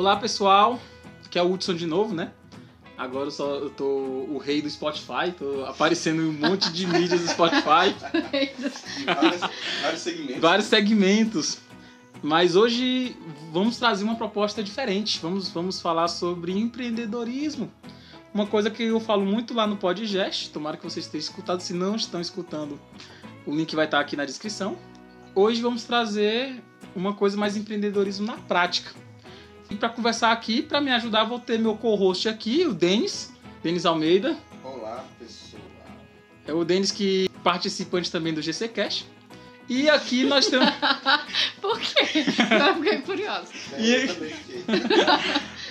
Olá pessoal, aqui é o Hudson de novo, né? Agora eu, só, eu tô o rei do Spotify, tô aparecendo em um monte de mídias do Spotify. vários, vários segmentos. Vários segmentos. Mas hoje vamos trazer uma proposta diferente. Vamos, vamos falar sobre empreendedorismo. Uma coisa que eu falo muito lá no Podgest, tomara que vocês tenham escutado. Se não estão escutando, o link vai estar aqui na descrição. Hoje vamos trazer uma coisa mais empreendedorismo na prática. E para conversar aqui, para me ajudar, vou ter meu co-host aqui, o Denis, Denis Almeida. Olá, pessoal. É o Denis que participante também do GC Cash. E aqui nós temos. Por quê? Eu fiquei curiosa. E-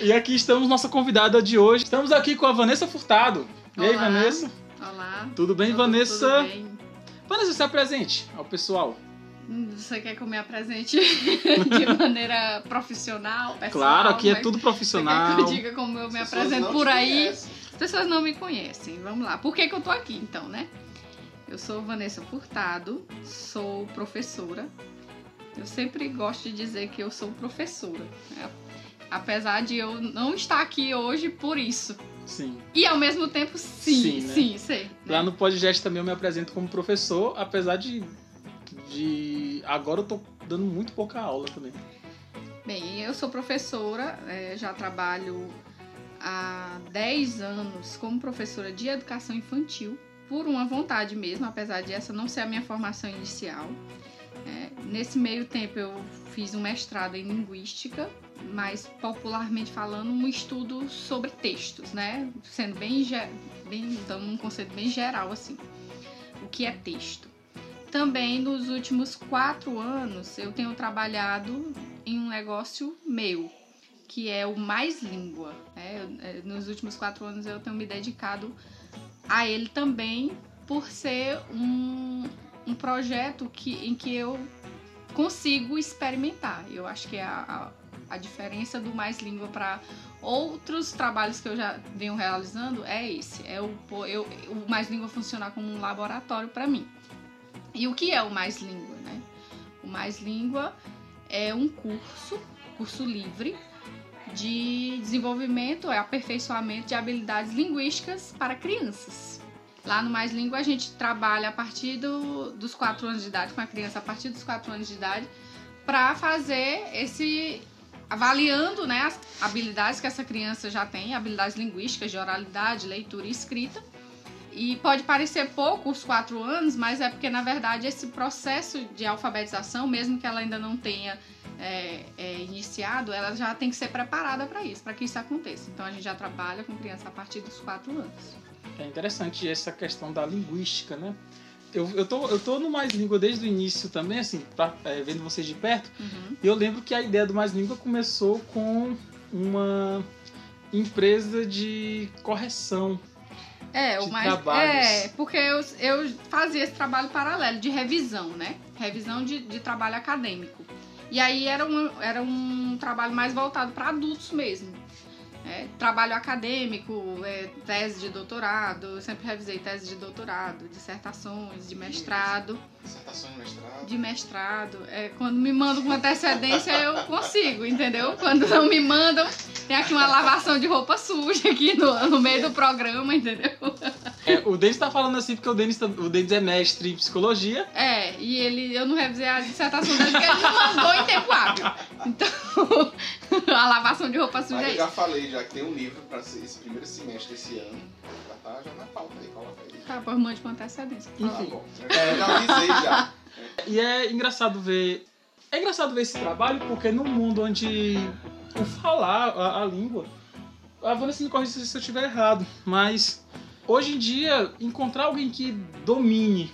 e aqui estamos nossa convidada de hoje. Estamos aqui com a Vanessa Furtado. E aí, Olá. Vanessa? Olá. Tudo bem, Tudo- Vanessa? Tudo bem. Vanessa, se apresente ao pessoal. Você quer que eu me apresente de maneira profissional, pessoal? claro, aqui é tudo Você profissional. quer que eu diga como eu me As apresento por aí? conhecem. As pessoas não me conhecem. Vamos lá. Por que, que eu tô aqui, então, né? Eu sou Vanessa Furtado, sou professora. Eu sempre gosto de dizer que eu sou professora. né? Apesar de eu não estar aqui hoje por isso. Sim. E ao mesmo tempo, sim, Sim, né? sim, sei. né? Lá no podcast também eu me apresento como professor, apesar de. de... Agora eu tô dando muito pouca aula também. Bem, eu sou professora, eh, já trabalho há 10 anos como professora de educação infantil, por uma vontade mesmo, apesar de essa não ser a minha formação inicial. Eh, nesse meio tempo eu fiz um mestrado em linguística, mas popularmente falando, um estudo sobre textos, né? Sendo bem, bem dando um conceito bem geral assim. O que é texto? Também nos últimos quatro anos eu tenho trabalhado em um negócio meu, que é o Mais Língua. né? Eh, Nos últimos quatro anos eu tenho me dedicado a ele também por ser um, um projeto que, em que eu consigo experimentar. Eu acho que é a, a, a diferença do Mais Língua para outros trabalhos que eu já venho realizando é esse. É o, eu, o Mais Língua funcionar como um laboratório para mim. E o que é o Mais Língua, né? O Mais Língua é um curso, curso livre, de desenvolvimento, é aperfeiçoamento de habilidades linguísticas para crianças. Lá no Mais Língua a gente trabalha a partir do- dos 4 anos de idade, com a criança a partir dos 4 anos de idade, para fazer esse. avaliando né, as habilidades que essa criança já tem, habilidades linguísticas, de oralidade, leitura e escrita. E pode parecer pouco os quatro anos, mas é porque, na verdade, esse processo de alfabetização, mesmo que ela ainda não tenha é, é, iniciado, ela já tem que ser preparada para isso, para que isso aconteça. Então, a gente já trabalha com criança a partir dos quatro anos. É interessante essa questão da linguística, né? Eu, eu, tô, eu tô no Mais Língua desde o início também, assim, pra, é, vendo vocês de perto. Uhum. E eu lembro que a ideia do Mais Língua começou com uma empresa de correção. É, De o mais. trabalhos. É, porque eu, eu fazia esse trabalho paralelo de revisão, né? Revisão de, de trabalho acadêmico. E aí era um, era um trabalho mais voltado para adultos mesmo. É, trabalho acadêmico, é, tese de doutorado, eu sempre revisei tese de doutorado, dissertações, de mestrado, Dissertação de mestrado. de mestrado. É, quando me mandam com antecedência, eu consigo, entendeu? Quando não me mandam, tem aqui uma lavação de roupa suja aqui no, no meio do programa, entendeu? É, o Denis tá falando assim porque o Denis, tá- o Denis é mestre em psicologia. É, e ele, eu não revisei a dissertação dele porque ele não mandou em tempo hábil. Então, a lavação de roupa suja Mas é eu já isso. falei já que tem um livro para esse primeiro semestre desse ano. Já tá já na pauta aí, coloca aí. Tá, pois mande com antecedência. Tá favor. Enfim. bom. Eu já avisei já. E é engraçado ver. É engraçado ver esse trabalho porque no mundo onde o falar, a, a língua. A Vanessa me corrija se eu estiver errado, mas hoje em dia encontrar alguém que domine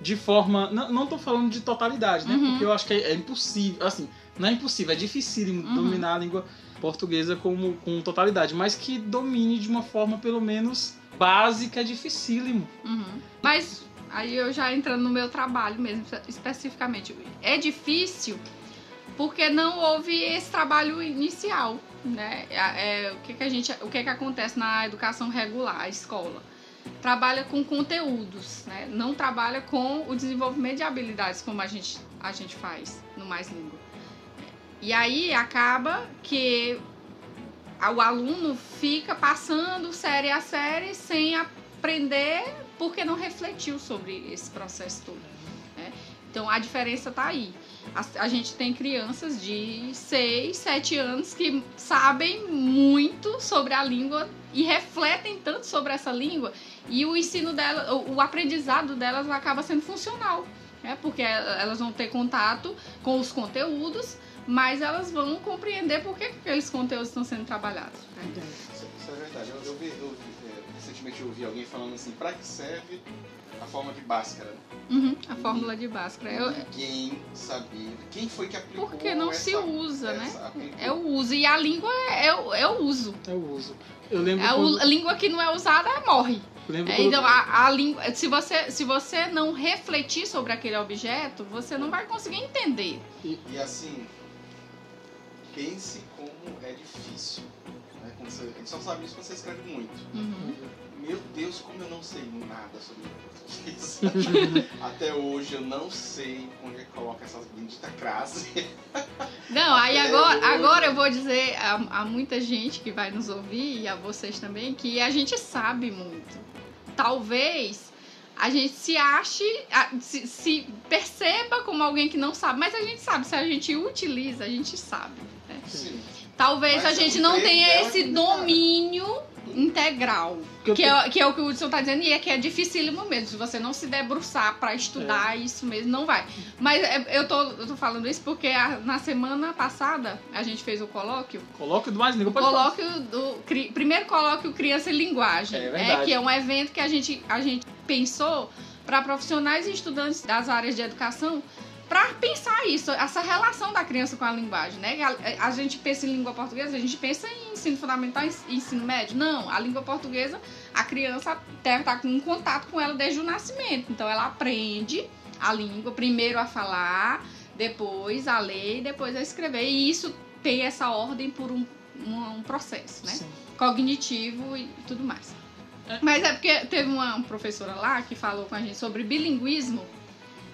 de forma. Não, tô falando de totalidade, né? Uhum. Porque eu acho que é, é impossível. Assim, não é impossível, é difícil Uhum. dominar a língua portuguesa como, com totalidade, mas que domine de uma forma pelo menos básica é dificílimo. Uhum. Mas aí eu já entrando no meu trabalho mesmo, especificamente. É difícil porque não houve esse trabalho inicial, né? É, é, o que, que a gente, o que, que acontece na educação regular, a escola? Trabalha com conteúdos, né? Não trabalha com o desenvolvimento de habilidades como a gente, a gente faz no Mais Língua. E aí acaba que o aluno fica passando série a série sem aprender porque não refletiu sobre esse processo todo. né? Então a diferença está aí. A, a gente tem crianças de 6, 7 anos que sabem muito sobre a língua e refletem tanto sobre essa língua e o ensino dela, o, o aprendizado delas acaba sendo funcional, né? Porque elas vão ter contato com os conteúdos, mas elas vão compreender por que que aqueles conteúdos estão sendo trabalhados. né? Isso, isso é verdade. Eu, eu eu é, recentemente eu ouvi alguém falando assim, pra que serve a forma de Bhaskara? Uhum, a fórmula de Bhaskara. Eu- Ninguém sabia. Quem foi que aplicou porque não essa, se usa, né? essa- aplicou? É o uso. E a língua é, é o- é o uso. Eu uso. Eu lembro. A, quando- a língua que não é usada morre. eu lembro É, quando- então, a, a língua, se você, se você não refletir sobre aquele objeto, você não vai conseguir entender. E assim, pense como é difícil. Né? Quando você, a gente só sabe isso quando você escreve muito. Uhum. Meu Deus, como eu não sei nada sobre português. Até hoje eu não sei onde é que coloca essas benditas crase. Não, aí agora, eu- agora eu vou dizer a, a muita gente que vai nos ouvir e a vocês também que a gente sabe muito. Talvez a gente se ache, se, se perceba como alguém que não sabe, mas a gente sabe, se a gente utiliza, a gente sabe. né? Sim. Talvez Mas a gente não tenha é esse domínio integral. que Que é, que é o que o Hudson tá dizendo, e é que é dificílimo mesmo. Se você não se debruçar pra estudar isso mesmo, não vai. Mas é, eu tô, eu tô falando isso porque a- na semana passada a gente fez o colóquio. Coloque do mais língua. Colóquio do. cri- Primeiro colóquio Criança e Linguagem. É verdade. que é um evento que a gente, a gente pensou para profissionais e estudantes das áreas de educação para pensar isso, essa relação da criança com a linguagem, né? A, a gente pensa em língua portuguesa, a gente pensa em ensino fundamental e ensino médio. Não, a língua portuguesa, a criança deve estar com um contato com ela desde o nascimento. Então ela aprende a língua, primeiro a falar, depois a ler e depois a escrever. E isso tem essa ordem por um, um, um processo, né? Sim. Cognitivo e tudo mais. É. Mas é porque teve uma professora lá que falou com a gente sobre bilinguismo.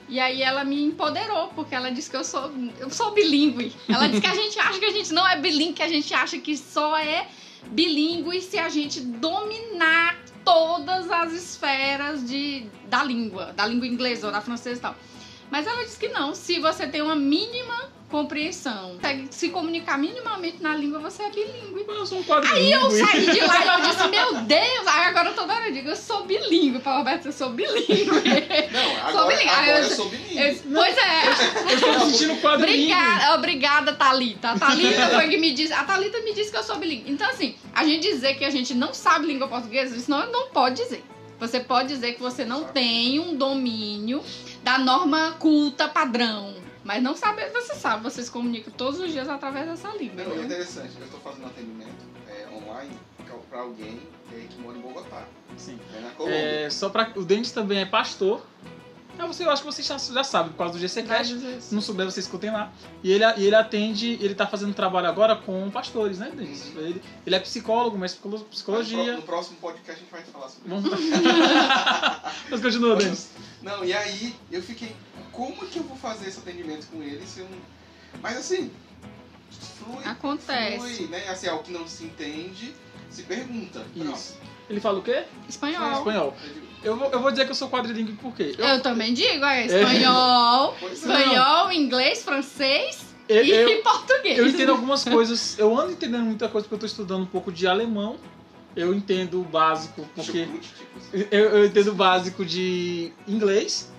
E aí ela me empoderou, porque ela disse que eu sou, eu sou bilíngue. Ela disse que a gente acha que a gente não é bilíngue, que a gente acha que só é bilíngue se a gente dominar todas as esferas de, da língua, da língua inglesa ou da francesa e tal. Mas ela disse que não, se você tem uma mínima compreensão, consegue se comunicar minimamente na língua, você é bilíngue. Eu sou um quadro Aí eu saí de lá e eu disse, meu Deus, aí agora toda hora eu digo, eu sou bilíngue, para Roberto, eu sou bilíngue. Não, agora, bilíngue. agora Eu- eu, sou bilíngue. Eu- pois é, Eu estou sentindo quadro obrigada, obrigada, Thalita. A Thalita foi que me disse, a Thalita me disse que eu sou bilíngue. Então assim, a gente dizer que a gente não sabe língua portuguesa, isso não, não pode dizer. Você pode dizer que você não tem um domínio da norma culta padrão. Mas não sabe, você sabe, você se comunica todos os dias através dessa língua. Não, é né? interessante. Eu estou fazendo atendimento é, online para alguém é, que mora em Bogotá, Sim. né, na Colômbia. É, só pra... O Denis também é pastor. Ah, você, eu acho que vocês já, já sabem, por causa do GCCast. Se não souber, vocês escutem lá. E ele, e ele atende, ele tá fazendo trabalho agora com pastores, né, Denis? Uhum. Ele, ele é psicólogo, mas psicologia. No próximo podcast a gente vai falar sobre Vamos Mas continua, Denis. Não, e aí eu fiquei, como que eu vou fazer esse atendimento com ele se eu não... Mas assim, flui. Acontece. Flui, né? Assim, ao que não se entende, se pergunta. Pronto. Isso. Ele fala o quê? Espanhol. Espanhol. Eu vou, eu vou dizer que eu sou quadrilíngue por quê? Eu, Eu também digo, é espanhol, Pois é. espanhol, inglês, francês eu, e eu, português. eu entendo algumas coisas. Eu ando entendendo muita coisa porque eu tô estudando um pouco de alemão. Eu entendo o básico porque. Eu, eu entendo o básico de inglês.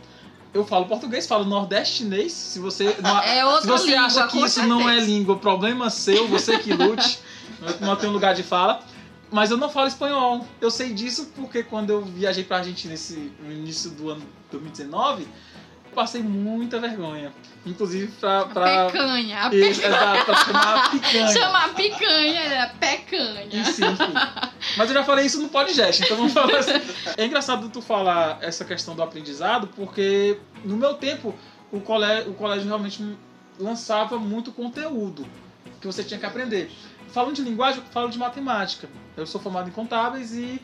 Eu falo português, falo nordestinês. Se você, não, É se você língua, acha que isso não é língua, problema seu, você que lute. não- não tem um lugar de fala. Mas eu não falo espanhol. Eu sei disso porque quando eu viajei pra Argentina nesse, no início do ano 2019, eu passei muita vergonha. Inclusive pra. pra Pecanha. A Isso, exato, pra chamar picanha. Chamar picanha, né? pecanha. Enfim, enfim. Mas eu já falei isso no podcast, então vamos falar assim. É engraçado tu falar essa questão do aprendizado, porque no meu tempo o colégio, o colégio realmente lançava muito conteúdo que você tinha que aprender. Falando de linguagem, eu falo de matemática. Eu sou formado em contábeis e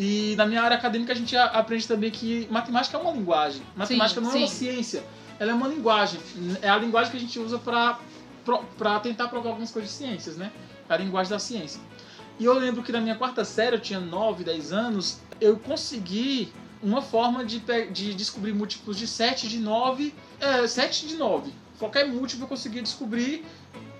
e na minha área acadêmica a gente aprende também que matemática é uma linguagem. Matemática Sim, não é uma ciência, ela é uma linguagem. É a linguagem que a gente usa para para tentar provar algumas coisas de ciências, né? a linguagem da ciência. E eu lembro que na minha quarta série, eu tinha 9, 10 anos, eu consegui uma forma de, de descobrir múltiplos de 7, de 9, é, 7 de 9. Qualquer múltiplo eu conseguia descobrir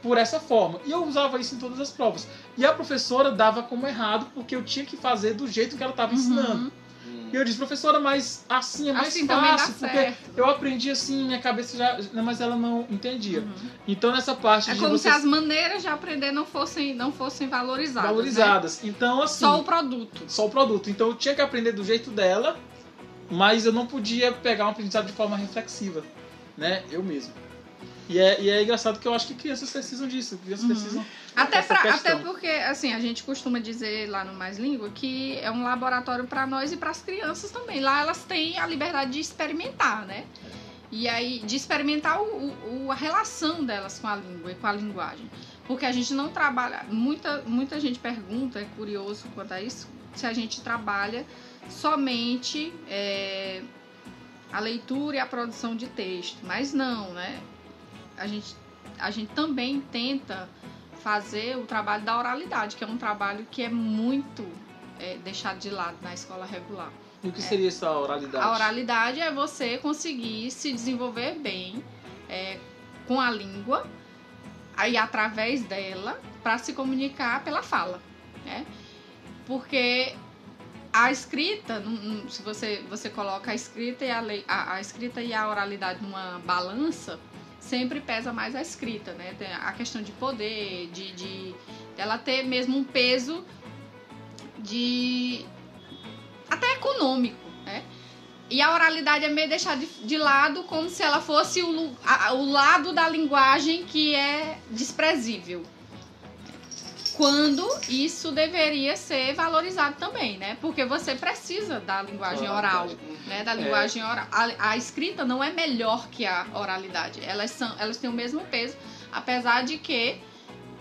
por essa forma. E eu usava isso em todas as provas. E a professora dava como errado, porque eu tinha que fazer do jeito que ela estava ensinando. Uhum. Hum. E eu disse, professora, mas assim é mais Assim fácil, porque certo. eu aprendi assim, minha cabeça já. Mas ela não entendia. Uhum. Então nessa parte É de como você se as maneiras de aprender não fossem, não fossem valorizadas. né? valorizadas. Então, assim. Só o produto. só o produto. Então eu tinha que aprender do jeito dela, mas eu não podia pegar um aprendizado de forma reflexiva, né? Eu mesmo. E é, e é engraçado que eu acho que crianças precisam disso. Crianças Uhum. precisam. Até, pra, até porque, assim, a gente costuma dizer lá no Mais Língua que é um laboratório para nós e para as crianças também. Lá elas têm a liberdade de experimentar, né? E aí, de experimentar o, o- a relação delas com a língua e com a linguagem. Porque a gente não trabalha. Muita, muita gente pergunta, é curioso quanto a isso, se a gente trabalha somente é, a leitura e a produção de texto. Mas não, né? A gente, a gente também tenta fazer o trabalho da oralidade, que é um trabalho que é muito é, deixado de lado na escola regular. E o que seria essa oralidade? A oralidade é você conseguir se desenvolver bem é, com a língua, aí através dela, para se comunicar pela fala, né? Porque a escrita, se você, você coloca a escrita, e a, lei, a, a escrita e a oralidade numa balança, sempre pesa mais a escrita, né? A questão de poder, de, de ela ter mesmo um peso de até econômico, né? E a oralidade é meio deixar de, de lado como se ela fosse o, a- o lado da linguagem que é desprezível. Quando isso deveria ser valorizado também, né? Porque você precisa da linguagem oral, né? Da linguagem oral. A, a escrita não é melhor que a oralidade. Elas, são, elas têm o mesmo peso, apesar de que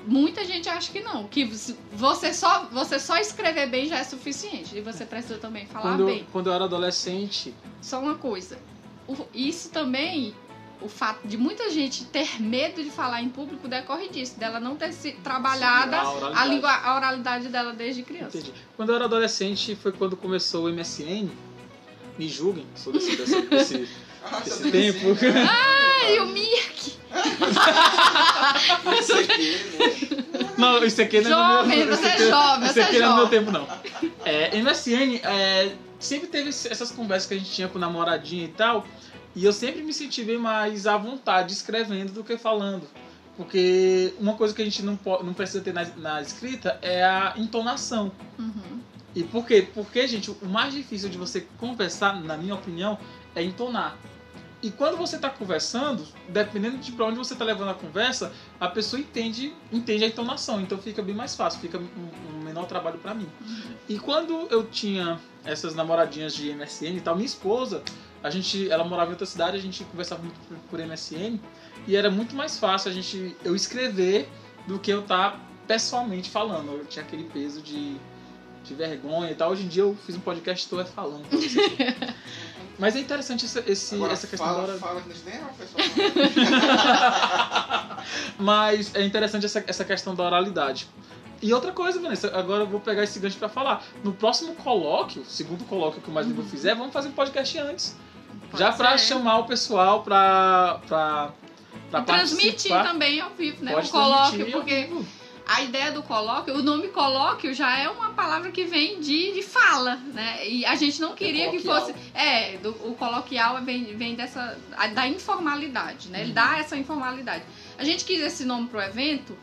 muita gente acha que não. Que você só, você só escrever bem já é suficiente. E você precisa também falar Quando, bem. quando eu era adolescente, Só uma coisa. Isso também, o fato de muita gente ter medo de falar em público decorre disso, dela não ter se trabalhada a a, oralidade. língua, a oralidade dela desde criança. Entendi. Quando eu era adolescente foi quando começou o MSN. Me julguem, sou desse, desse, desse, Ah, desse você tempo. Ai, o Mirk! Não sei o quê, né? Não, isso aqui não é Jovem, no meu, você isso é aqui- jovem, Isso você aqui é não é meu jovem. tempo, não. É, MSN é, sempre teve essas conversas que a gente tinha com namoradinha e tal. E eu sempre me senti bem mais à vontade escrevendo do que falando. Porque uma coisa que a gente não, po- não precisa ter na, na escrita é a entonação. Uhum. E por quê? Porque, gente, o mais difícil de você conversar, na minha opinião, é entonar. E quando você está conversando, dependendo de para onde você está levando a conversa, a pessoa entende, entende a entonação. Então fica bem mais fácil, fica um, um menor trabalho para mim. E quando eu tinha essas namoradinhas de MSN e tal, minha esposa, a gente, ela morava em outra cidade, a gente conversava muito por, por MSN e era muito mais fácil a gente eu escrever do que eu estar pessoalmente falando. Eu tinha aquele peso de, de vergonha e tal. Hoje em dia eu fiz um podcast estou é falando pra vocês. Mas é interessante essa, esse, Agora, essa questão fala, da hora. fala que isso nem é uma pessoa. Mas é interessante essa, essa questão da oralidade. E outra coisa, Vanessa, agora eu vou pegar esse gancho pra falar. No próximo colóquio, segundo colóquio que o Mais Língua fizer, vamos fazer um podcast antes. Pode já ser. chamar o pessoal pra, pra, pra Transmitir participar. também ao vivo, né? Pode o colóquio, porque a ideia do colóquio, o nome colóquio já é uma palavra que vem de, de fala, né? E a gente não queria que coloquial. fosse. É, do, o coloquial vem, vem dessa. da informalidade, né? Ele Uhum. dá essa informalidade. A gente quis esse nome pro evento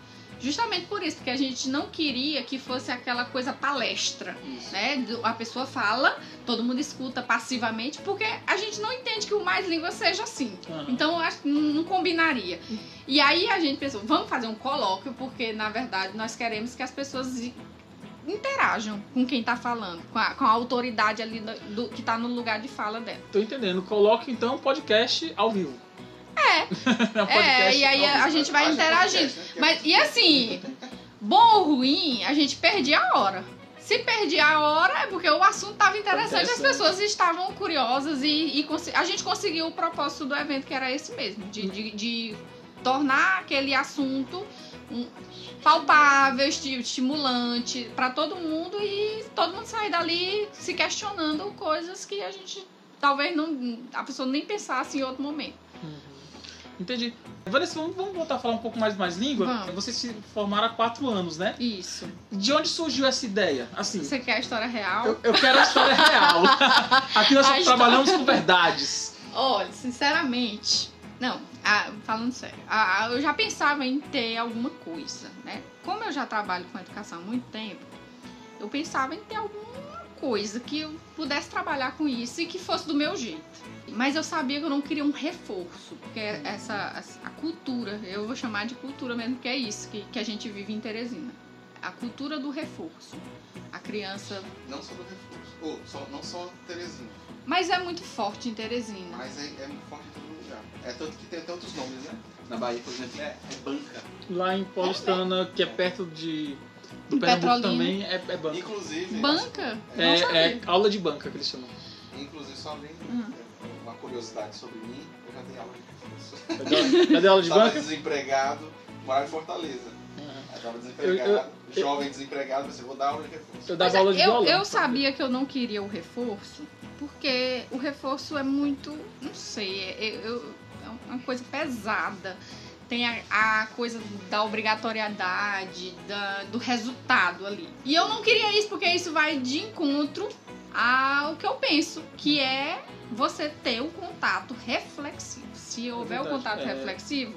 justamente por isso, porque a gente não queria que fosse aquela coisa palestra, Isso. né? A pessoa fala, todo mundo escuta passivamente, porque a gente não entende que o mais língua seja assim. Aham. Então eu acho que não combinaria. E aí a gente pensou, vamos fazer um colóquio, porque na verdade nós queremos que as pessoas interajam com quem tá falando, com a, com a autoridade ali do, do- que tá no lugar de fala dela. Tô entendendo. Coloque então podcast ao vivo. É. É, e aí a, a gente vai interagindo. Mas, e assim, bom ou ruim, a gente perdia a hora. Se perdia a hora é porque o assunto estava interessante, as pessoas estavam curiosas e, e a gente conseguiu o propósito do evento, que era esse mesmo, de, de, de tornar aquele assunto um palpável, esti- estimulante para todo mundo e todo mundo sair dali se questionando coisas que a gente talvez não a pessoa nem pensasse em outro momento. Entendi. Vanessa, vamos, vamos voltar a falar um pouco mais mais língua? Vamos. Vocês se formaram há quatro anos, né? Isso. De onde surgiu essa ideia? Assim, Você quer a história real? eu, eu quero a história real. Aqui nós A só história- trabalhamos com verdades. Olha, sinceramente, não, ah, falando sério, ah, eu já pensava em ter alguma coisa, né? Como eu já trabalho com educação há muito tempo, eu pensava em ter alguma coisa que eu pudesse trabalhar com isso e que fosse do meu jeito. Mas eu sabia que eu não queria um reforço, porque essa, essa- a cultura, eu vou chamar de cultura mesmo, que é isso que, que a gente vive em Teresina. A cultura do reforço. A criança. Não só do reforço. Ou, só, não só Teresina. Mas é muito forte em Teresina. Mas é, é muito forte em todo lugar. É tanto que tem tantos nomes, né? Na Bahia, por exemplo, é, é banca. Lá em Paulistana, que é perto de do Pernambuco também, é, é banca. Inclusive. Banca? Não É, é aula de banca que eles chamam. Inclusive, só abrindo Hum. uma curiosidade sobre mim, eu já dei aula de reforço. Cadê, cadê a aula de banca? desempregado, morava em Fortaleza. Tava desempregado, Eu- eu- jovem desempregado, você vou dar aula de reforço. Eu dava aula de eu, violão. eu sabia que eu não queria o reforço, porque o reforço é muito, não sei, é, é- eu- é uma coisa pesada. Tem a, a coisa da obrigatoriedade, da- do resultado ali. E eu não queria isso, porque isso vai de encontro ao que eu penso, que é você ter o contato reflexivo. Se houver o verdade, contato é. reflexivo,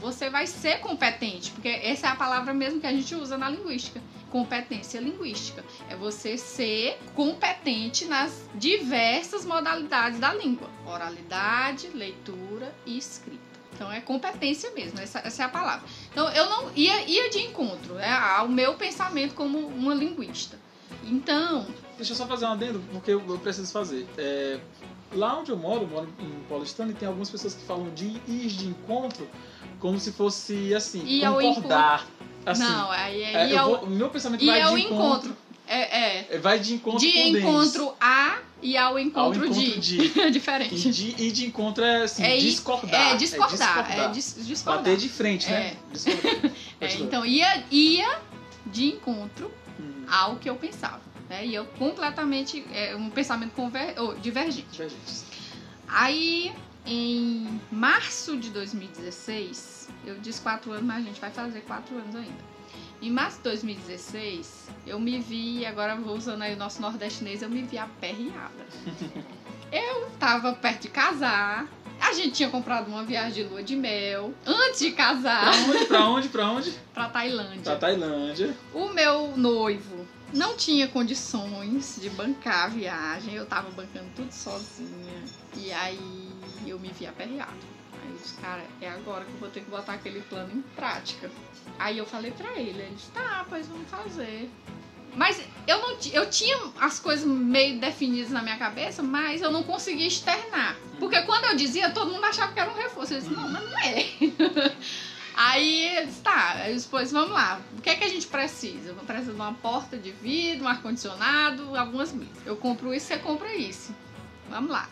você vai ser competente, porque essa é a palavra mesmo que a gente usa na linguística. Competência linguística. É você ser competente nas diversas modalidades da língua: oralidade, leitura e escrita. Então é competência mesmo, essa, essa é a palavra. Então eu não ia, ia de encontro né, ao meu pensamento como uma linguista. Então, Deixa eu só fazer um adendo, porque eu, eu preciso fazer. É, lá onde eu moro, eu moro em Paulistana, e tem algumas pessoas que falam de ir de encontro como se fosse assim, ao concordar. Assim, não, aí é, é, ao, vou- o meu pensamento vai ao de encontro. encontro. É, é. é, Vai de encontro De com encontro a e ao Ao encontro, encontro de. de. Diferente. E de, e de encontro é assim, É discordar. É discordar. É, dis- discordar. Bater de frente, né? É. É, então ia, ia de encontro Hum, ao que eu pensava. Né? E eu completamente. É, um pensamento conver, oh, divergente. divergentes. Aí, em março de 2016, eu disse quatro anos, mas a gente vai fazer quatro anos ainda. Em março de 2016, eu me vi, agora vou usando aí o nosso nordestinês, eu me vi aperreada. Eu tava perto de casar, a gente tinha comprado uma viagem de lua de mel antes de Pra casar onde? Pra onde? Pra onde? pra Tailândia. Pra Tailândia. O meu noivo não tinha condições de bancar a viagem, eu tava bancando tudo sozinha. E aí eu me vi aperreada. Disse, cara, é agora que eu vou ter que botar aquele plano em prática. Aí eu falei pra ele, ele disse, tá, pois vamos fazer. Mas eu não eu tinha as coisas meio definidas na minha cabeça, mas eu não conseguia externar. Porque quando eu dizia, todo mundo achava que era um reforço. Eu disse, não, mas não é. Aí tá, eu disse, pois vamos lá. O que é que a gente precisa? Eu preciso de uma porta de vidro, um ar-condicionado, algumas mesas. Eu compro isso, você compra isso. Vamos lá.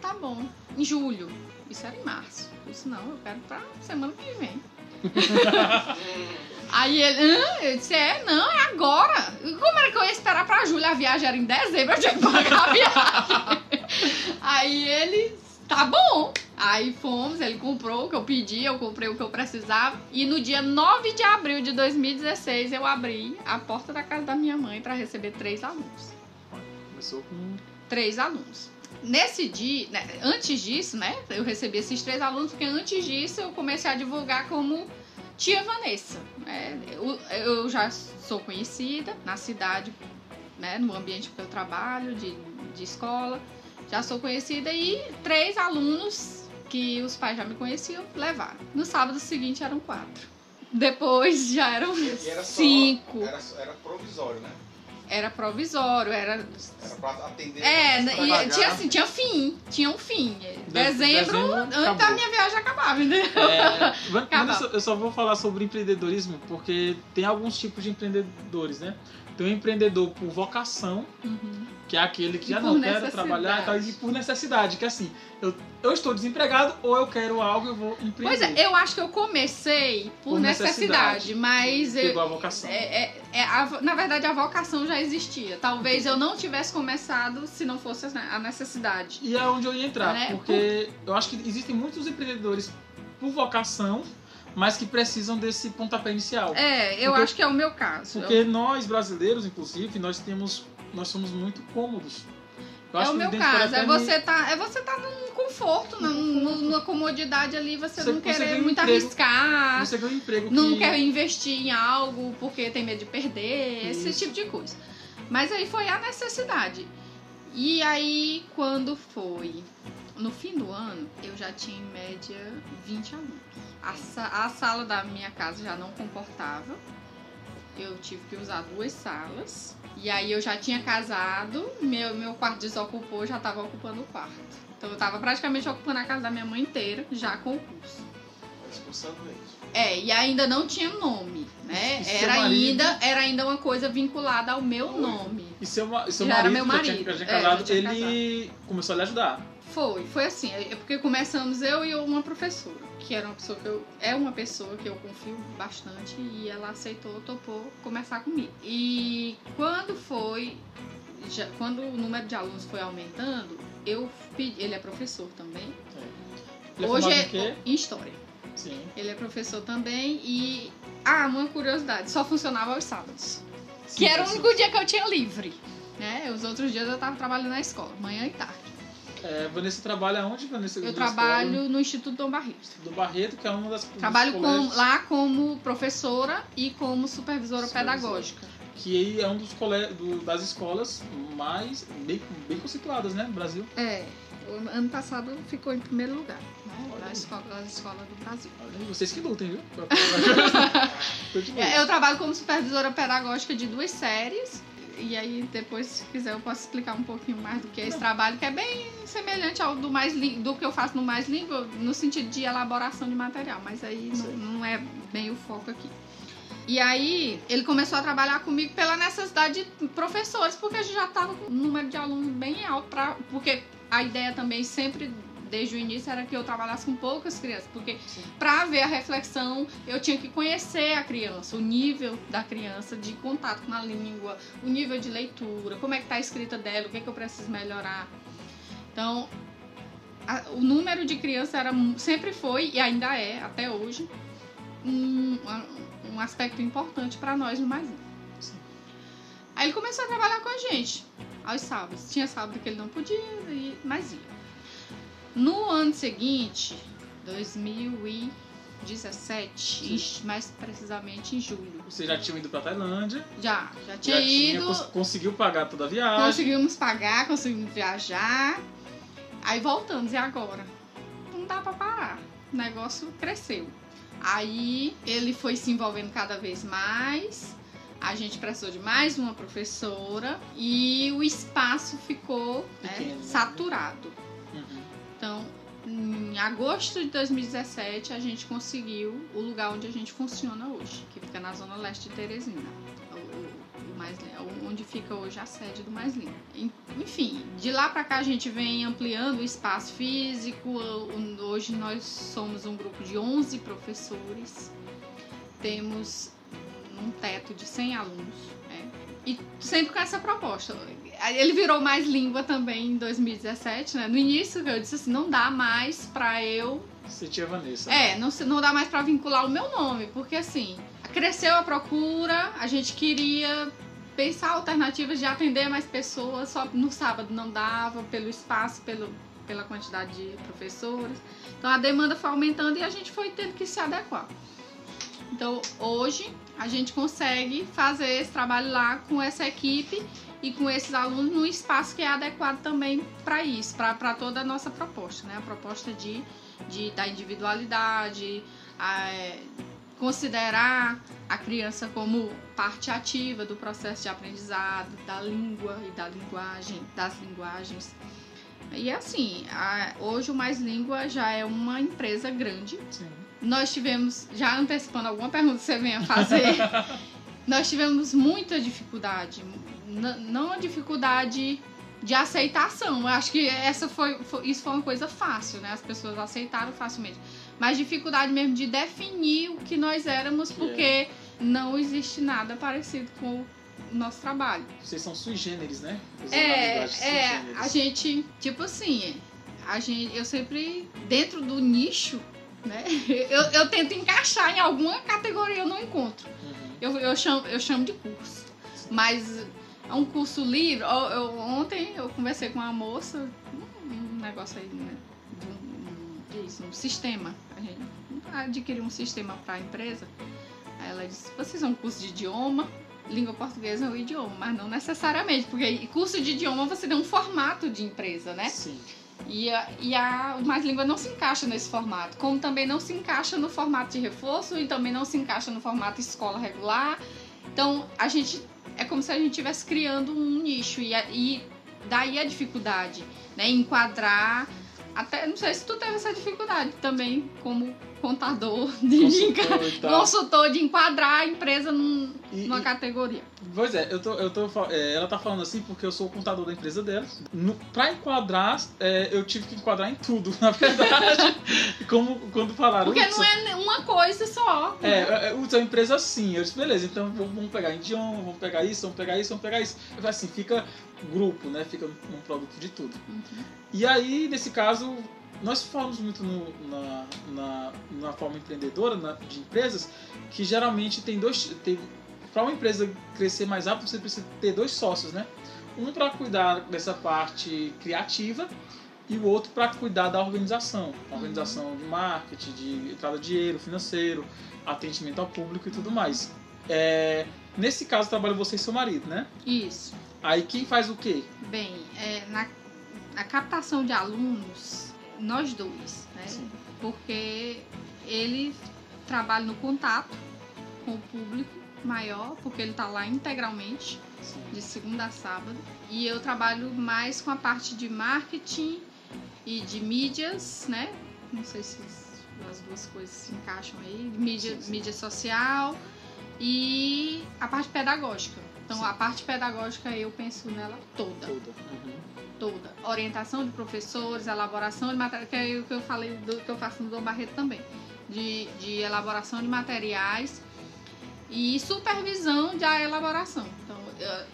Tá bom. Em julho. Isso era em março. Eu disse, não, eu quero pra semana que vem. Aí ele, Hã? eu disse, é, não, é agora. Como era que eu ia esperar pra julho? A viagem era em dezembro, eu tinha que pagar a viagem. Aí ele, tá bom. Aí fomos, ele comprou o que eu pedi, eu comprei o que eu precisava. E no dia 9 de abril de 2016, eu abri a porta da casa da minha mãe pra receber três alunos. Começou com. Três alunos. Nesse dia, né, antes disso, né, eu recebi esses três alunos, porque antes disso eu comecei a divulgar como Tia Vanessa. né? Eu, eu já sou conhecida na cidade, né, no ambiente que eu trabalho, de, de escola. Já sou conhecida e três alunos que os pais já me conheciam levaram. No sábado seguinte eram quatro. Depois já eram era só- cinco. Era, era provisório, né? Era provisório, era Era pra atender. é, pra e tinha assim, tinha fim, tinha um fim. De- Dezembro, dezembro, antes da minha viagem acabava, entendeu? É, Van- Acaba. Vanessa, eu só vou falar sobre empreendedorismo porque tem alguns tipos de empreendedores, né? Tem o empreendedor por vocação, Uhum. que é aquele que E já por não necessidade. trabalhar e tal, e por necessidade, que é assim, eu, eu estou desempregado ou eu quero algo, eu vou empreender. Pois é, eu acho que eu comecei por, Por necessidade, necessidade. mas eu, Pegou a vocação. é, é- é a- na verdade a vocação já existia. Talvez eu não tivesse começado se não fosse a necessidade. E é onde eu ia entrar, Né? porque eu acho que existem muitos empreendedores por vocação, mas que precisam desse pontapé inicial. É, eu Porque- acho que é o meu caso. Porque nós brasileiros, inclusive, nós temos, nós somos muito cômodos. Eu é o meu caso. É você tá, é você tá num conforto, num- num- numa comodidade ali, você, Você não querer um muito emprego. arriscar. Você ganha um emprego não que... quer investir em algo porque tem medo de perder, esse Isso. tipo de coisa. Mas aí foi a necessidade. E aí, quando foi no fim do ano, eu já tinha em média 20 alunos. A, a sala da minha casa já não comportava. Eu tive que usar duas salas. E aí eu já tinha casado, meu, meu quarto desocupou, já estava ocupando o quarto. Então eu estava praticamente ocupando a casa da minha mãe inteira, já com o curso. É, e ainda não tinha nome, né? E Era ainda, era ainda uma coisa vinculada ao meu nome. E seu, e seu Já era marido, meu que já tinha- já tinha É, casado, já tinha ele começou a lhe ajudar. Foi, foi assim, é porque começamos eu e uma professora, que era uma pessoa que eu é uma pessoa que eu confio bastante e ela aceitou, topou começar comigo. E quando foi já- quando o número de alunos foi aumentando, eu pedi, ele é professor também. Ele é Hoje é em história. Sim. Ele é professor também e ah, uma curiosidade, só funcionava aos sábados. Sim, Que era o único dia que eu tinha livre. Né? Os outros dias eu tava trabalhando na escola, manhã e tarde. É, Vanessa trabalha onde, Vanessa? Eu trabalho no Instituto Dom Barreto. escola Do Barreto, que é uma das Trabalho com- lá como professora e como supervisora Supervisora. pedagógica. Que é um dos cole... do- das escolas mais bem, bem conceituadas, né, no Brasil. É, ano passado ficou em primeiro lugar né? Na escola, das escolas do Brasil. Olha vocês que lutem, viu? É, Eu trabalho como supervisora pedagógica de duas séries. E aí, depois, se quiser, eu posso explicar um pouquinho mais do que é esse trabalho, que é bem semelhante ao do, mais do que eu faço no Mais Língua, no sentido de elaboração de material, mas aí não, não é bem o foco aqui. E aí, ele começou a trabalhar comigo pela necessidade de professores, porque a gente já estava com um número de alunos bem alto, pra, porque a ideia também sempre, desde o início, era que eu trabalhasse com poucas crianças, porque para ver a reflexão, eu tinha que conhecer a criança, o nível da criança de contato com a língua, o nível de leitura, como é que tá a escrita dela, o que, é que eu preciso melhorar. Então, a- o número de crianças era, sempre foi e ainda é, até hoje, um, um aspecto importante para nós no Mais Um. Aí ele começou a trabalhar com a gente, aos sábados. Tinha sábado que ele não podia, mas ia. No ano seguinte, 2017, em- mais precisamente em julho, Vocês já tinham ido pra Tailândia, já, já tinha já tinha, ido, cons- conseguiu pagar toda a viagem. conseguimos pagar, conseguimos viajar, aí voltamos, e agora? Não dá pra parar, o negócio cresceu. Aí ele foi se envolvendo cada vez mais, a gente precisou de mais uma professora e o espaço ficou né, né? saturado. Então, em agosto de 2017, a gente conseguiu o lugar onde a gente funciona hoje, que fica na zona leste de Teresina. O mais, Lin- onde fica hoje a sede do Mais Lindo. En- Enfim, de lá pra cá a gente vem ampliando o espaço físico. Hoje nós somos um grupo de 11 professores. Temos um teto de 100 alunos. né? E sempre com essa proposta. Ele virou mais língua também em 2017, né? No início eu disse assim, não dá mais pra eu. Você tinha Vanessa. É, não, não dá mais pra vincular o meu nome, porque assim, cresceu a procura, a gente queria pensar alternativas de atender mais pessoas, só no sábado não dava, pelo espaço, pelo, pela quantidade de professores. Então a demanda foi aumentando e a gente foi tendo que se adequar. Então hoje a gente consegue fazer esse trabalho lá com essa equipe e com esses alunos num espaço que é adequado também para isso, para toda a nossa proposta, né? A proposta de, de da individualidade, a, é, considerar a criança como parte ativa do processo de aprendizado, da língua e da linguagem, das linguagens. E assim, a- hoje o Mais Língua já é uma empresa grande Sim. nós tivemos, já antecipando alguma pergunta que você venha fazer, nós tivemos muita dificuldade. Não a dificuldade de aceitação. Eu acho que essa foi, foi- isso foi uma coisa fácil, né? As pessoas aceitaram facilmente. Mas dificuldade mesmo de definir o que nós éramos, Que porque não existe nada parecido com o nosso trabalho. Vocês são sui generis, né? É, é, a gente, tipo assim, a gente, eu sempre, dentro do nicho, né? Eu, eu tento encaixar em alguma categoria, eu não encontro. Uhum. Eu, eu, chamo, eu chamo de curso. Mas é um curso livre. Eu, eu- ontem eu conversei com uma moça, um, um negócio aí, né? De um, disso, um sistema. A gente adquiriu um sistema para a empresa. Aí ela disse: vocês são um curso de idioma. Língua portuguesa é o idioma, mas não necessariamente, porque curso de idioma você tem um formato de empresa, né? Sim. E, a, e a Mais Língua não se encaixa nesse formato. Como também não se encaixa no formato de reforço e também não se encaixa no formato escola regular. Então, a gente. É como se a gente estivesse criando um nicho. E, e daí a dificuldade, né? Enquadrar. Até, não sei se tu teve essa dificuldade também, como contador de Consultor e tal. consultor de enquadrar a empresa num- E- numa e- categoria. Pois é, eu tô, eu tô, é, ela tá falando assim porque eu sou o contador da empresa dela. No, pra enquadrar, é, eu tive que enquadrar em tudo, na verdade. Como quando falaram. Porque "Hudson, não é uma coisa só. É, é, é, é empresa assim. Eu disse, beleza, então vamos pegar idioma, vamos pegar isso, vamos pegar isso, vamos pegar isso. Eu falei assim, fica grupo, né? Fica um produto de tudo. Uhum. E aí, nesse caso, nós falamos muito no- na, na, na forma empreendedora na- de empresas que geralmente tem dois. Tem, para uma empresa crescer mais rápido, você precisa ter dois sócios, né? Um para cuidar dessa parte criativa e o outro para cuidar da organização. A organização de marketing, de entrada de dinheiro, financeiro, atendimento ao público e tudo mais. É, nesse caso, trabalha você e seu marido, né? Isso. Aí quem faz o quê? Bem, é, na, na captação de alunos, nós dois, né? Sim. Porque ele trabalha no contato com o público maior, porque ele está lá integralmente, Sim. de segunda a sábado. E eu trabalho mais com a parte de marketing e de mídias, né? Não sei se as duas coisas se encaixam aí. Mídia, Sim, sim. mídia social e a parte pedagógica. Então, Sim. a parte pedagógica eu penso nela toda Toda. Uhum. toda. Orientação de professores, elaboração de materiais, que é o que eu falei do que eu faço no Dom Barreto também. De, de elaboração de materiais e supervisão da elaboração. Então,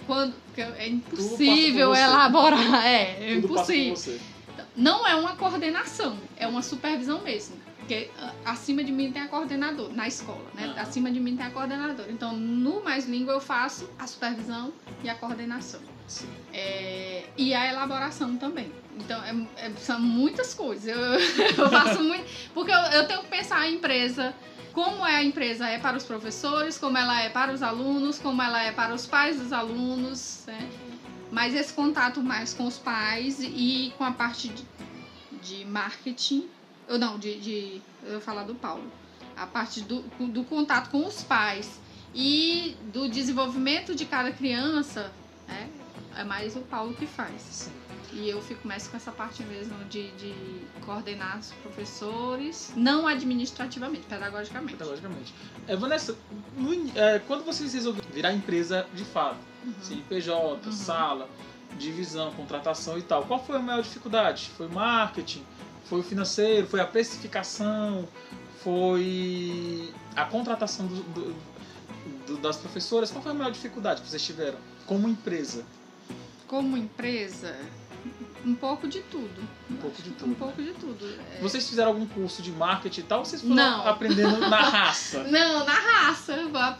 quando é impossível elaborar, é, é Tudo impossível. você. Não é uma coordenação, é uma supervisão mesmo. Porque ah, acima de mim tem a coordenadora, na escola, né? Aham. Acima de mim tem a coordenadora. Então, no Mais Língua eu faço a supervisão e a coordenação. Sim. É, e a elaboração também. Então, é- é- são muitas coisas. Eu, eu faço muito. Porque eu, eu tenho que pensar a empresa, como é a empresa é para os professores, como ela é para os alunos, como ela é para os pais dos alunos, né? Mas esse contato mais com os pais e com a parte de, de marketing. Ou não, de, de. Eu ia falar do Paulo. A parte do, do contato com os pais e do desenvolvimento de cada criança, né? É mais o Paulo que faz. E eu fico mais com essa parte mesmo de, de coordenar os professores, não administrativamente, pedagogicamente. Pedagogicamente. É, Vanessa, no é, quando vocês resolveram virar empresa de fato, Uhum. CNPJ, Uhum. sala, divisão, contratação e tal, qual foi a maior dificuldade? Foi marketing? Foi o financeiro? Foi a precificação? Foi a contratação do- do- do- das professoras? Qual foi a maior dificuldade que vocês tiveram como empresa? Como empresa, um pouco de tudo. Um pouco de Um tudo. pouco de tudo. É. Vocês fizeram algum curso de marketing e tal? Ou vocês foram Não. aprendendo na raça? Não, na raça.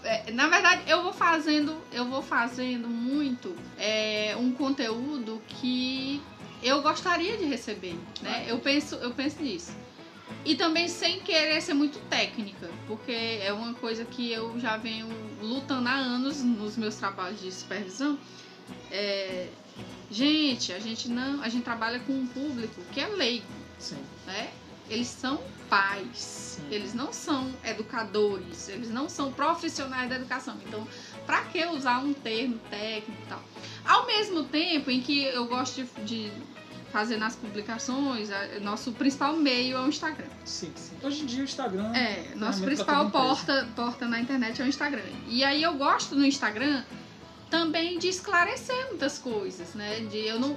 É, Na verdade, eu vou fazendo, eu vou fazendo muito é, um conteúdo que eu gostaria de receber, né? Eu penso, eu penso nisso. E também sem querer ser muito técnica, porque é uma coisa que eu já venho lutando há anos nos meus trabalhos de supervisão. É, gente, a gente não, a gente trabalha com um público que é leigo Sim. né? Eles são pais, Sim. eles não são educadores, eles não são profissionais da educação. Então, para que usar um termo técnico e tal? Ao mesmo tempo em que eu gosto de, de fazendo as publicações, a- nosso principal meio é o Instagram. Sim, sim. Hoje em dia o Instagram. É, nosso ferramenta principal porta, porta na internet é o Instagram. E aí eu gosto no Instagram também de esclarecer muitas coisas, né? De eu não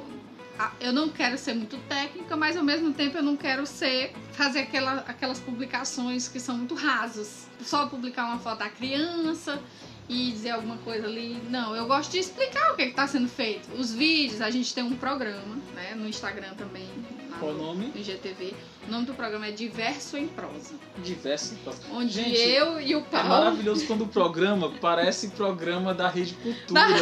eu não quero ser muito técnica, mas ao mesmo tempo eu não quero ser fazer aquela, aquelas publicações que são muito rasas. Só publicar uma foto da criança e dizer alguma coisa ali. Não, eu gosto de explicar o que está sendo feito. Os vídeos, a gente tem um programa, né? No Instagram também. Qual o no- nome? no IGTV. O nome do programa é Diverso em Prosa. Diversos. Onde Gente, eu e o É Paulo. maravilhoso quando o programa parece programa da Rede Cultura.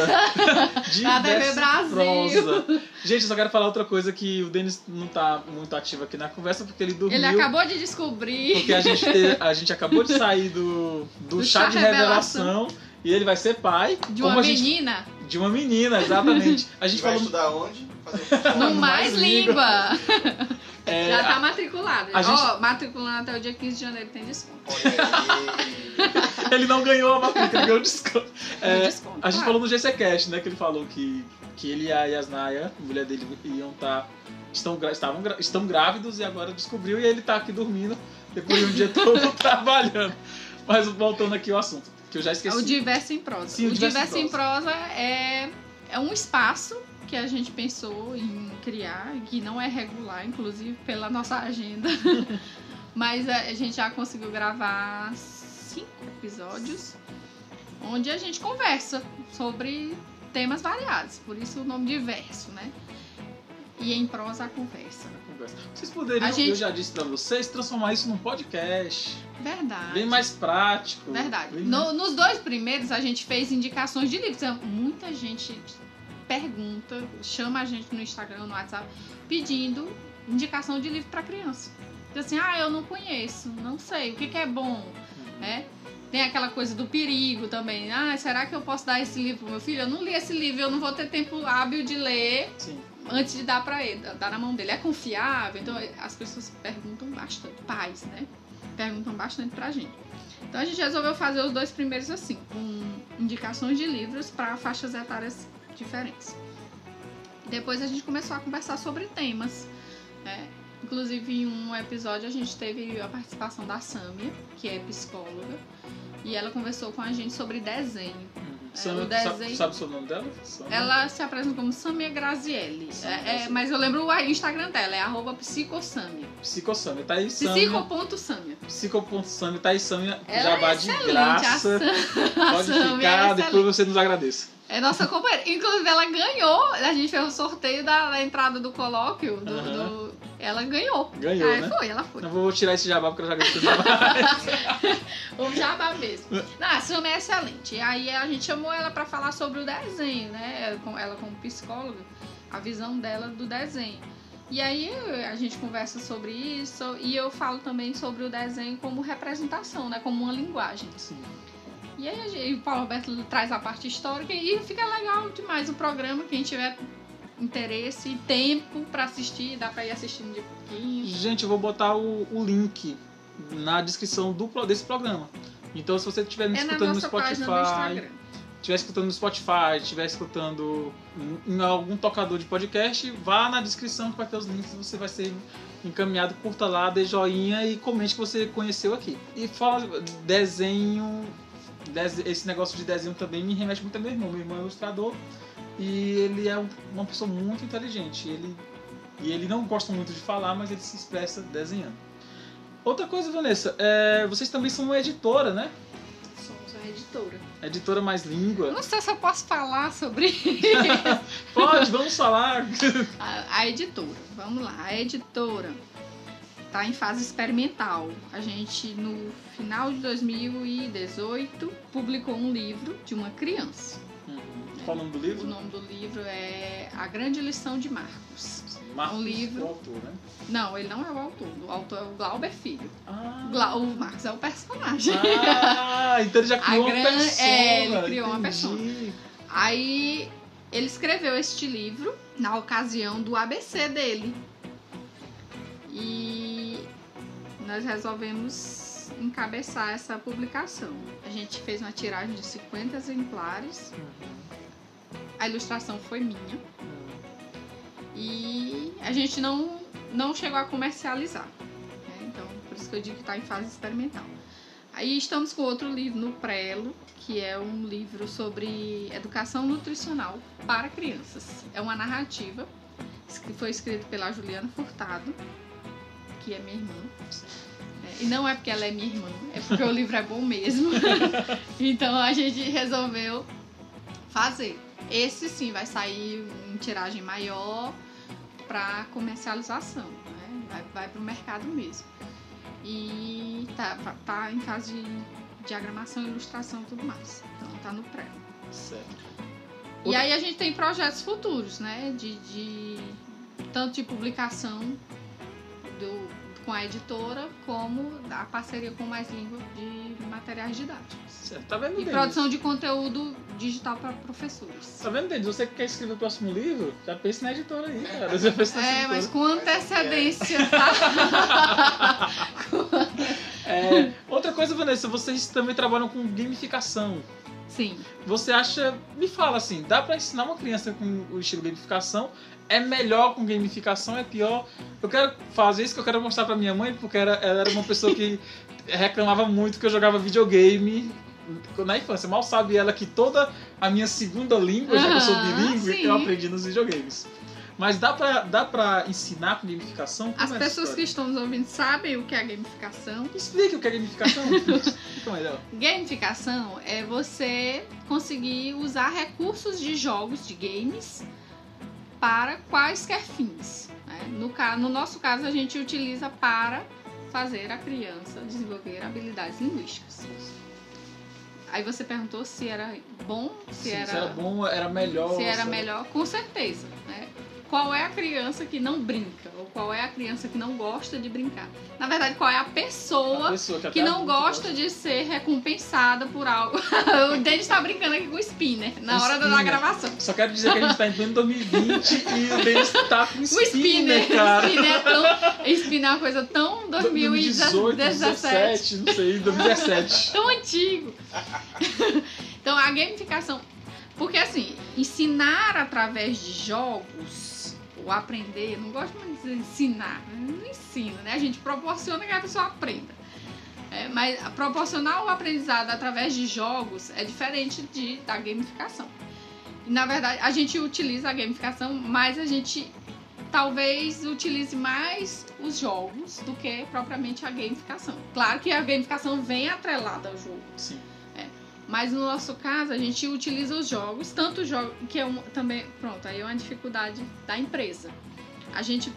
Da TV Diversos Brasil. Prosa. Gente, eu só quero falar outra coisa que o Denis não tá muito ativo aqui na conversa porque ele dormiu. Ele acabou de descobrir. Porque a gente, te- a gente acabou de sair do, do, Do chá, chá de revelação. revelação e ele vai ser pai. De uma a gente- menina de uma menina, exatamente. A A gente gente vai falou. estudar onde? Fazer no No Mais Mais Língua. é, Já tá a- matriculado. a Ó, gente- matriculando até o dia 15 de janeiro tem desconto. Ele não ganhou a matrícula, ganhou desconto. É, desconto. A gente claro. falou no GCCast, né? Que ele falou que, que ele e a Yasnaya, mulher dele, iam estar. estão, gra- estavam, estão grávidos e agora descobriu e ele tá aqui dormindo depois de um dia todo trabalhando. Mas voltando aqui ao assunto, que eu já esqueci. O Diverso em Prosa. Sim, o o Diverso em Diverso em Prosa é, é um espaço que a gente pensou em criar, que não é regular, inclusive pela nossa agenda. Mas a gente já conseguiu gravar cinco episódios onde a gente conversa sobre temas variados. Por isso o nome diverso, né? E em prosa a conversa. Vocês poderiam, gente- eu já disse pra vocês, transformar isso num podcast. Verdade. Bem mais prático. Verdade. bem No- nos dois primeiros a gente fez indicações de livros. Então, Muita gente pergunta, chama a gente no Instagram, no WhatsApp, pedindo indicação de livro para criança. Diz assim, ah, eu não conheço, não sei, o que, que é bom, né? Tem aquela coisa do perigo também. Ah, será que eu posso dar esse livro pro meu filho? Eu não li esse livro, eu não vou ter tempo hábil de ler Sim. antes de dar para ele, dar na mão dele. É confiável? Então as pessoas perguntam bastante, pais, né? Perguntam bastante pra gente. Então a gente resolveu fazer os dois primeiros assim, com indicações de livros para faixas etárias diferentes. Depois a gente começou a conversar sobre temas. né? Inclusive em um episódio a gente teve a participação da Sâmia, que é psicóloga, e ela conversou com a gente sobre desenho. É, Samia, tu sabe, sabe o seu nome dela? Samia? Ela se apresenta como Samia Grazielli. Samia É, é, mas eu lembro o Instagram dela, é arroba psicosamia. Psicosamia. Tá aí, Samia. Psico.samia. Psico.samia. Tá aí, Samia. Jabá é de excelente, graça. Pode Samia ficar, é depois você nos agradeça. É nossa companheira. Inclusive, ela ganhou. A gente fez o sorteio da, da entrada do colóquio. Do, do- ela ganhou. Ganhou, ah, né? foi, ela foi. Eu vou tirar esse jabá porque eu já gostei demais. O jabá mesmo. Não, a Sam é excelente. E aí a gente chamou ela pra falar sobre o desenho, né? Ela como psicóloga, a visão dela do desenho. E aí a gente conversa sobre isso e eu falo também sobre o desenho como representação, né? Como uma linguagem. Sim. E aí a gente- o Paulo Roberto traz a parte histórica e fica legal demais o programa. Quem tiver interesse e tempo pra assistir, dá pra ir assistindo de pouquinho. Gente, eu vou botar o, o link na descrição do, desse programa. Então, se você estiver me É escutando no Spotify, estiver escutando no Spotify, estiver escutando em- algum tocador de podcast, vá na descrição que vai ter os links você vai ser encaminhado, curta lá, dê joinha e comente que você conheceu aqui. E fala desenho, dese- esse negócio de desenho também me remete muito a meu irmão. Meu irmão é ilustrador e ele é um- uma pessoa muito inteligente. Ele, e ele não gosta muito de falar, mas ele se expressa desenhando. Outra coisa, Vanessa, é, vocês também são uma editora, né? Somos uma editora. Editora mais língua. Não sei se eu posso falar sobre Pode, vamos falar. a, a editora. Vamos lá, a editora está em fase experimental. A gente, no final de 2018, publicou um livro de uma criança. Qual o nome do O livro? nome do livro é A Grande Lição de Marcos. Marcos, um livro. o autor, né? Não, ele não é o autor. O autor é o Glauber Filho. Ah, Gla- O Marcos é o personagem. ah então ele já criou uma gran- persona. é, ele criou uma entendi. Aí ele escreveu este livro na ocasião do ABC dele. E nós resolvemos encabeçar essa publicação. A gente fez uma tiragem de 50 exemplares. A ilustração foi minha. E a gente não, não chegou a comercializar. né? Então, por isso que eu digo que está em fase experimental. Aí estamos com outro livro no Prelo, que é um livro sobre educação nutricional para crianças. É uma narrativa que foi escrita pela Juliana Furtado, que é minha irmã. É, e não é porque ela é minha irmã, é porque o livro é bom mesmo. então a gente resolveu fazer. Esse sim vai sair em tiragem maior para comercialização, né? vai, vai para o mercado mesmo. E tá, tá em fase de diagramação, ilustração e tudo mais. Então tá no pré. Certo. E aí a gente tem projetos futuros, né? De, de tanto de publicação com a editora, como a parceria com Mais Língua de materiais didáticos. Certo. Tá vendo, E Denis? produção de conteúdo digital para professores. Tá vendo, Denis? Você que quer escrever o próximo livro, já pense na editora aí, cara. Já pense na É, editora. mas com antecedência, tá? É, outra coisa, Vanessa, vocês também trabalham com gamificação. Sim. Você acha. Me fala assim, dá pra ensinar uma criança com o estilo gamificação? É melhor com gamificação? É pior? Eu quero fazer isso que eu quero mostrar pra minha mãe, porque era, ela era uma pessoa que reclamava muito que eu jogava videogame na infância. Mal sabe ela que toda a minha segunda língua, já que eu sou Aham, bilíngue, sim. eu aprendi nos videogames. Mas dá pra, dá pra ensinar com gamificação? Como As é pessoas que estão nos ouvindo sabem o que é gamificação. Explique o que é gamificação. Fica melhor. Gamificação é você conseguir usar recursos de jogos, de games, para quaisquer fins. né? No, no nosso caso, a gente utiliza para fazer a criança desenvolver habilidades linguísticas. Aí você perguntou se era bom, se, Sim, era, se era bom, era melhor. se era melhor, com certeza. Né? Qual é a criança que não brinca? Ou qual é a criança que não gosta de brincar? Na verdade, qual é a A pessoa pessoa que, que não gosta de ser recompensada por algo. o Denis tá brincando aqui com o spinner na O hora da spinner. gravação. Só quero dizer que a gente tá em pleno 2020 e o Denis tá com O spinner, spinner, cara. o spinner é tão. Spinner é uma coisa tão 2017. 2017, não sei, 2017. tão antigo. então a gamificação. Porque assim, ensinar através de jogos, ou aprender, eu não gosto muito de ensinar, não ensina, né? A gente proporciona que a pessoa aprenda. É, mas proporcionar o aprendizado através de jogos é diferente de, da gamificação. Na verdade, a gente utiliza a gamificação, mas a gente talvez utilize mais os jogos do que propriamente a gamificação. Claro que a gamificação vem atrelada ao jogo, Sim. Mas no nosso caso a gente utiliza os jogos, tanto jogos que é um, também, pronto, aí é uma dificuldade da empresa. A gente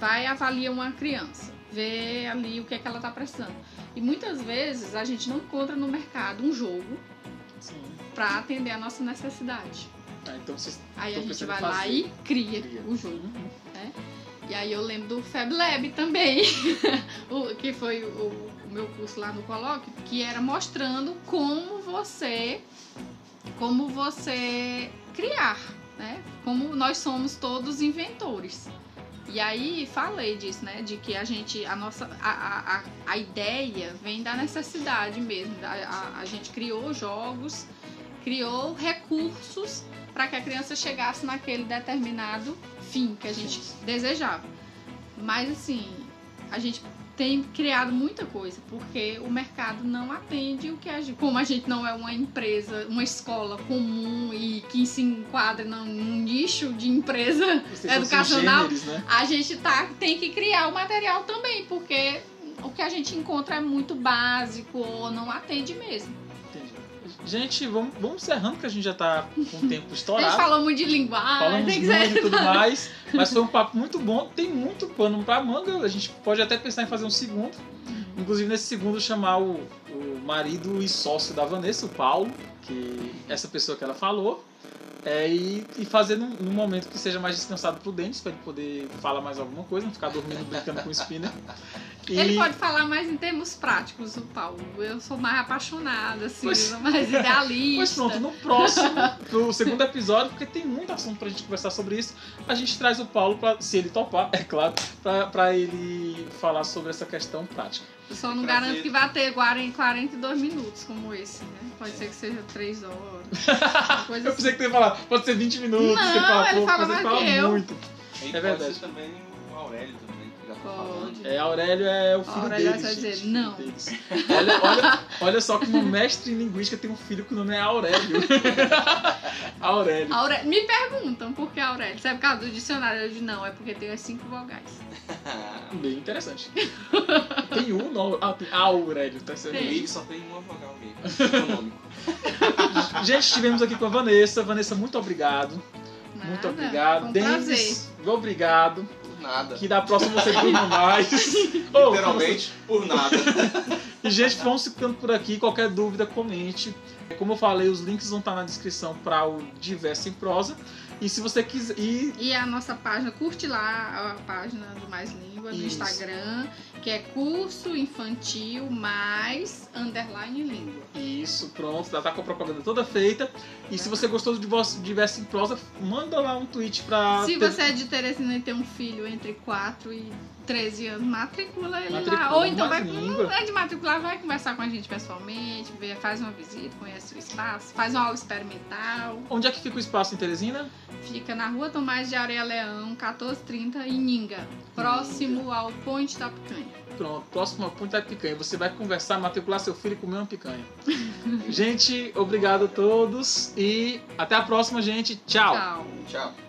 vai avaliar uma criança, vê ali o que é que ela está precisando. E muitas vezes a gente não encontra no mercado um jogo para atender a nossa necessidade. Ah, então vocês Aí a gente vai em lá fazer. e cria, Cria. o jogo. né? E aí eu lembro do Fab Lab também, o, que foi o meu curso lá no Colóquio, que era mostrando como você como você criar, né? Como nós somos todos inventores. E aí falei disso, né? De que a gente, a nossa, a, a, a- a ideia vem da necessidade mesmo. da- A, a gente criou jogos, criou recursos para que a criança chegasse naquele determinado fim que a gente desejava. Mas assim, a gente tem criado muita coisa, porque o mercado não atende o que a gente. Como a gente não é uma empresa, uma escola comum e que se enquadra num nicho de empresa educacional, né? a gente tá, tem que criar o material também, porque o que a gente encontra é muito básico ou não atende mesmo. Gente, vamos, vamos encerrando, que a gente já tá com o tempo A estourado. gente falou muito de linguagem, Falamos muito e tudo mais, mas foi um papo muito bom. Tem muito pano pra manga. A gente pode até pensar em fazer um segundo. Inclusive, nesse segundo, chamar o, o marido e sócio da Vanessa, o Paulo, que essa pessoa que ela falou. É, e, e fazer num, num momento que seja mais descansado pro Denis, pra ele poder falar mais alguma coisa, não ficar dormindo brincando com o spinner. E- Ele pode falar mais em termos práticos, o Paulo. Eu sou mais apaixonada, assim, Pois- mais idealista. Pois pronto, no próximo, no segundo episódio, porque tem muito assunto pra gente conversar sobre isso, a gente traz o Paulo, pra, se ele topar, é claro, pra ele falar sobre essa questão prática. Eu só não Prazer. garanto que vai ter 40 42 minutos como esse, né? Pode ser que seja 3 horas. Eu assim. pensei que você ia falar, pode ser 20 minutos, Não, você fala ele pouco, fala mais fala que eu. muito. É pode verdade. ser também o Aurélio Pode. É, Aurélio é o filho Aurélio deles. vai dizer, não. Olha, olha, olha só que uma mestre em linguística tem um filho que o nome é Aurélio. Aurélio. Aure... Me perguntam por que Aurélio. É por causa do dicionário? Eu digo, não, é porque tem as cinco vogais. Bem interessante. Tem um nome. Ah, tem Aurélio, tá certo? Tem. Comigo só tem uma vogal mesmo. Gente, estivemos aqui com a Vanessa. Vanessa, muito obrigado. Nada. Muito obrigado. Um prazer. Obrigado. Nada. Que da próxima você durma mais. Literalmente, por nada. E, gente, vamos ficando por aqui. Qualquer dúvida, comente. Como eu falei, os links vão estar na descrição para o Diverso em Prosa. E se você quiser. E E a nossa página, curte lá a página do Mais Língua no Isso. Instagram, que é curso infantil mais underline língua. isso, pronto. Já tá com a propaganda toda feita. E se você gostou do Divos- Diverso em Prosa, manda lá um tweet pra. Se ter- você é de Teresina e tem um filho entre 4 e 13 anos, matricula ele Matricula, lá. Ou então vai língua. não é de matricular, vai conversar com a gente pessoalmente, vê, faz uma visita, conhece o espaço, faz uma aula experimental. Onde é que fica o espaço em Teresina? Fica na rua Tomás de Areia Leão, 1430, em Ninga, próximo ao Ponte da Picanha. Pronto, próximo a Ponte da Picanha. Você vai conversar, matricular seu filho e comer uma picanha. gente, obrigado a todos. E até a próxima, gente. Tchau. Tchau. Tchau.